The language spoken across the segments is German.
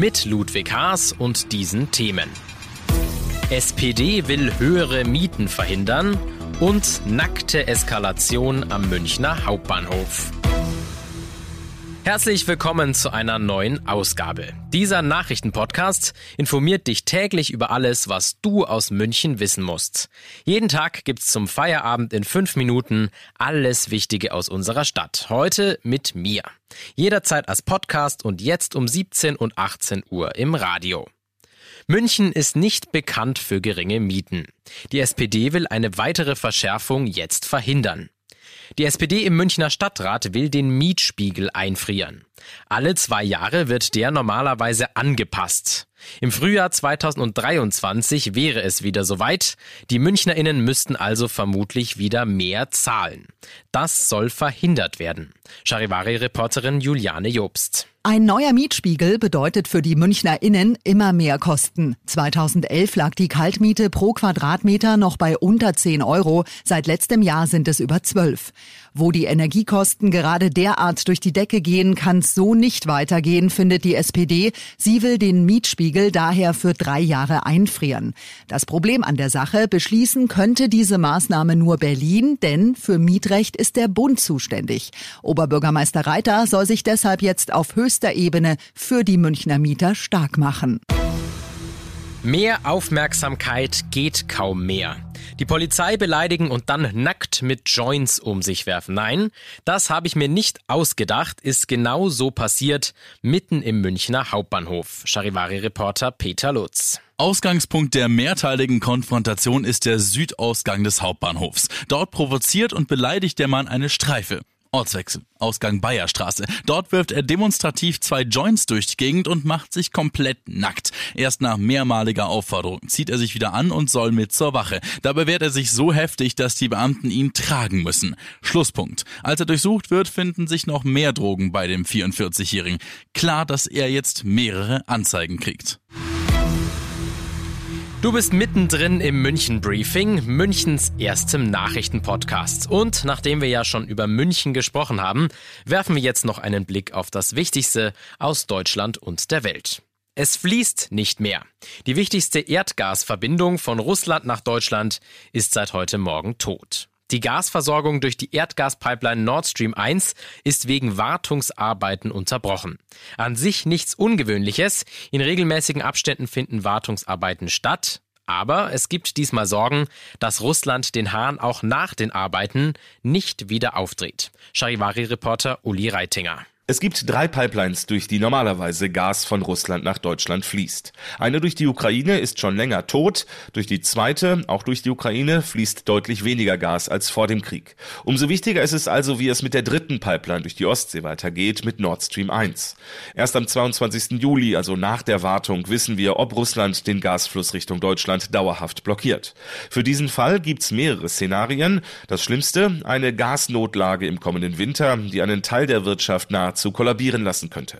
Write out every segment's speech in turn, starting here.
Mit Ludwig Haas und diesen Themen. SPD will höhere Mieten verhindern und nackte Eskalation am Münchner Hauptbahnhof. Herzlich willkommen zu einer neuen Ausgabe. Dieser Nachrichtenpodcast informiert dich täglich über alles, was du aus München wissen musst. Jeden Tag gibt's zum Feierabend in fünf Minuten alles Wichtige aus unserer Stadt. Heute mit mir. Jederzeit als Podcast und jetzt um 17 und 18 Uhr im Radio. München ist nicht bekannt für geringe Mieten. Die SPD will eine weitere Verschärfung jetzt verhindern. Die SPD im Münchner Stadtrat will den Mietspiegel einfrieren. Alle zwei Jahre wird der normalerweise angepasst. Im Frühjahr 2023 wäre es wieder soweit. Die Münchnerinnen müssten also vermutlich wieder mehr zahlen. Das soll verhindert werden. Charivari-Reporterin Juliane Jobst. Ein neuer Mietspiegel bedeutet für die MünchnerInnen immer mehr Kosten. 2011 lag die Kaltmiete pro Quadratmeter noch bei unter 10 Euro. Seit letztem Jahr sind es über 12. Wo die Energiekosten gerade derart durch die Decke gehen, kann es so nicht weitergehen, findet die SPD. Sie will den Mietspiegel daher für drei Jahre einfrieren. Das Problem an der Sache, beschließen könnte diese Maßnahme nur Berlin, denn für Mietrecht ist der Bund zuständig. Oberbürgermeister Reiter soll sich deshalb jetzt auf höchster Ebene für die Münchner Mieter stark machen. Mehr Aufmerksamkeit geht kaum mehr. Die Polizei beleidigen und dann nackt mit Joints um sich werfen. Nein, das habe ich mir nicht ausgedacht, ist genau so passiert, mitten im Münchner Hauptbahnhof. Charivari-Reporter Peter Lutz. Ausgangspunkt der mehrteiligen Konfrontation ist der Südausgang des Hauptbahnhofs. Dort provoziert und beleidigt der Mann eine Streife. Ortswechsel. Ausgang Bayerstraße. Dort wirft er demonstrativ zwei Joints durch die Gegend und macht sich komplett nackt. Erst nach mehrmaliger Aufforderung zieht er sich wieder an und soll mit zur Wache. Dabei wehrt er sich so heftig, dass die Beamten ihn tragen müssen. Schlusspunkt. Als er durchsucht wird, finden sich noch mehr Drogen bei dem 44-Jährigen. Klar, dass er jetzt mehrere Anzeigen kriegt. Du bist mittendrin im München Briefing, Münchens erstem Nachrichtenpodcast. Und nachdem wir ja schon über München gesprochen haben, werfen wir jetzt noch einen Blick auf das Wichtigste aus Deutschland und der Welt. Es fließt nicht mehr. Die wichtigste Erdgasverbindung von Russland nach Deutschland ist seit heute Morgen tot. Die Gasversorgung durch die Erdgaspipeline Nord Stream 1 ist wegen Wartungsarbeiten unterbrochen. An sich nichts Ungewöhnliches. In regelmäßigen Abständen finden Wartungsarbeiten statt. Aber es gibt diesmal Sorgen, dass Russland den Hahn auch nach den Arbeiten nicht wieder aufdreht. Charivari-Reporter Uli Reitinger. Es gibt drei Pipelines, durch die normalerweise Gas von Russland nach Deutschland fließt. Eine durch die Ukraine ist schon länger tot, durch die zweite, auch durch die Ukraine, fließt deutlich weniger Gas als vor dem Krieg. Umso wichtiger ist es also, wie es mit der dritten Pipeline durch die Ostsee weitergeht, mit Nord Stream 1. Erst am 22. Juli, also nach der Wartung, wissen wir, ob Russland den Gasfluss Richtung Deutschland dauerhaft blockiert. Für diesen Fall gibt's mehrere Szenarien. Das Schlimmste, eine Gasnotlage im kommenden Winter, die einen Teil der Wirtschaft nahezu nahezu kollabieren lassen könnte.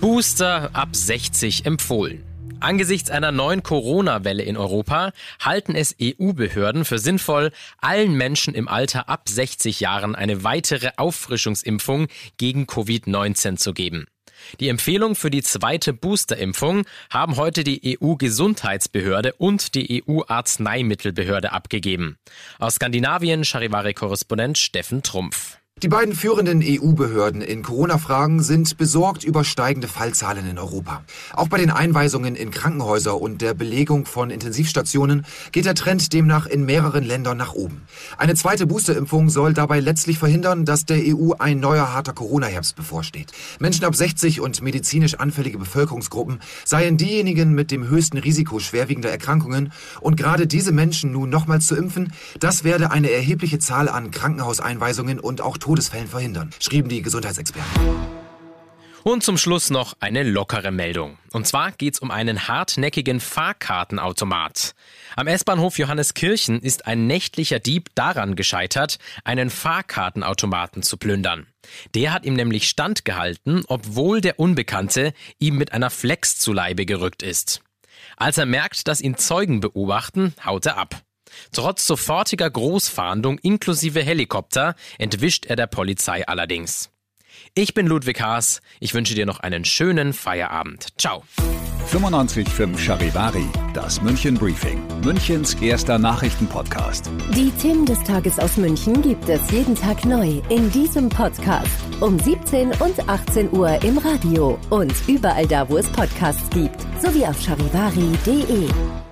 Booster ab 60 empfohlen. Angesichts einer neuen Corona-Welle in Europa halten es EU-Behörden für sinnvoll, allen Menschen im Alter ab 60 Jahren eine weitere Auffrischungsimpfung gegen Covid-19 zu geben. Die Empfehlung für die zweite Boosterimpfung haben heute die EU-Gesundheitsbehörde und die EU-Arzneimittelbehörde abgegeben. Aus Skandinavien Charivari-Korrespondent Steffen Trumpf. Die beiden führenden EU-Behörden in Corona-Fragen sind besorgt über steigende Fallzahlen in Europa. Auch bei den Einweisungen in Krankenhäuser und der Belegung von Intensivstationen geht der Trend demnach in mehreren Ländern nach oben. Eine zweite Boosterimpfung soll dabei letztlich verhindern, dass der EU ein neuer harter Corona-Herbst bevorsteht. Menschen ab 60 und medizinisch anfällige Bevölkerungsgruppen seien diejenigen mit dem höchsten Risiko schwerwiegender Erkrankungen und gerade diese Menschen nun nochmals zu impfen, das werde eine erhebliche Zahl an Krankenhauseinweisungen und auch Todesfällen verhindern, schrieben die Gesundheitsexperten. Und zum Schluss noch eine lockere Meldung. Und zwar geht's um einen hartnäckigen Fahrkartenautomat. Am S-Bahnhof Johanneskirchen ist ein nächtlicher Dieb daran gescheitert, einen Fahrkartenautomaten zu plündern. Der hat ihm nämlich standgehalten, obwohl der Unbekannte ihm mit einer Flex zu Leibe gerückt ist. Als er merkt, dass ihn Zeugen beobachten, haut er ab. Trotz sofortiger Großfahndung inklusive Helikopter entwischt er der Polizei allerdings. Ich bin Ludwig Haas. Ich wünsche dir noch einen schönen Feierabend. Ciao. 95.5 Charivari, das München Briefing, Münchens erster Nachrichtenpodcast. Die Themen des Tages aus München gibt es jeden Tag neu in diesem Podcast. Um 17 und 18 Uhr im Radio und überall da, wo es Podcasts gibt, sowie auf charivari.de.